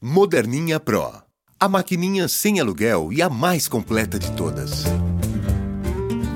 Moderninha Pro. A maquininha sem aluguel e a mais completa de todas.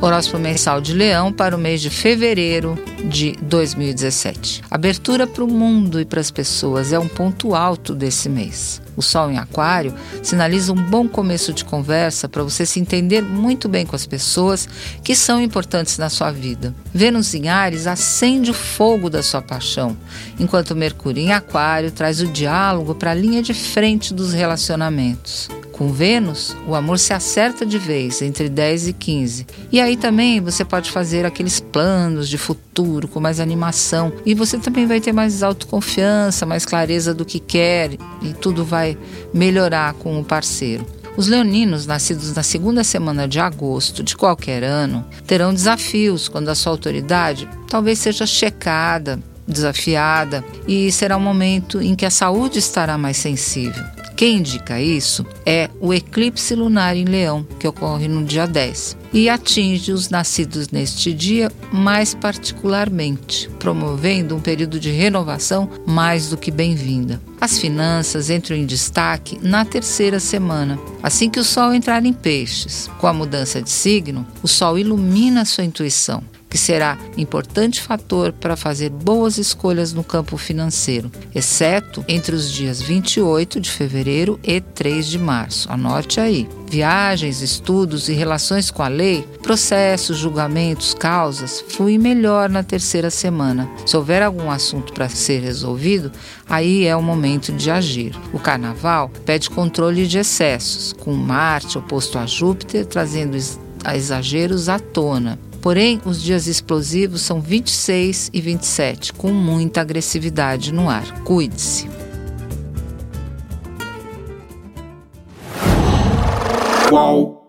Horóscopo mensal de Leão para o mês de fevereiro de 2017. Abertura para o mundo e para as pessoas é um ponto alto desse mês. O Sol em Aquário sinaliza um bom começo de conversa para você se entender muito bem com as pessoas que são importantes na sua vida. Vênus em Ares acende o fogo da sua paixão, enquanto Mercúrio em Aquário traz o diálogo para a linha de frente dos relacionamentos. Com Vênus, o amor se acerta de vez entre 10 e 15. E aí também você pode fazer aqueles planos de futuro com mais animação. E você também vai ter mais autoconfiança, mais clareza do que quer. E tudo vai melhorar com o parceiro. Os leoninos, nascidos na segunda semana de agosto de qualquer ano, terão desafios quando a sua autoridade talvez seja checada, desafiada, e será um momento em que a saúde estará mais sensível. Quem indica isso é o eclipse lunar em Leão, que ocorre no dia 10, e atinge os nascidos neste dia mais particularmente, promovendo um período de renovação mais do que bem-vinda. As finanças entram em destaque na terceira semana, assim que o Sol entrar em Peixes. Com a mudança de signo, o Sol ilumina sua intuição que será importante fator para fazer boas escolhas no campo financeiro, exceto entre os dias 28 de fevereiro e 3 de março. Anote aí. Viagens, estudos e relações com a lei, processos, julgamentos, causas, fluem melhor na terceira semana. Se houver algum assunto para ser resolvido, aí é o momento de agir. O carnaval pede controle de excessos, com Marte oposto a Júpiter trazendo exageros à tona. Porém, os dias explosivos são 26 e 27, com muita agressividade no ar. Cuide-se. Qual?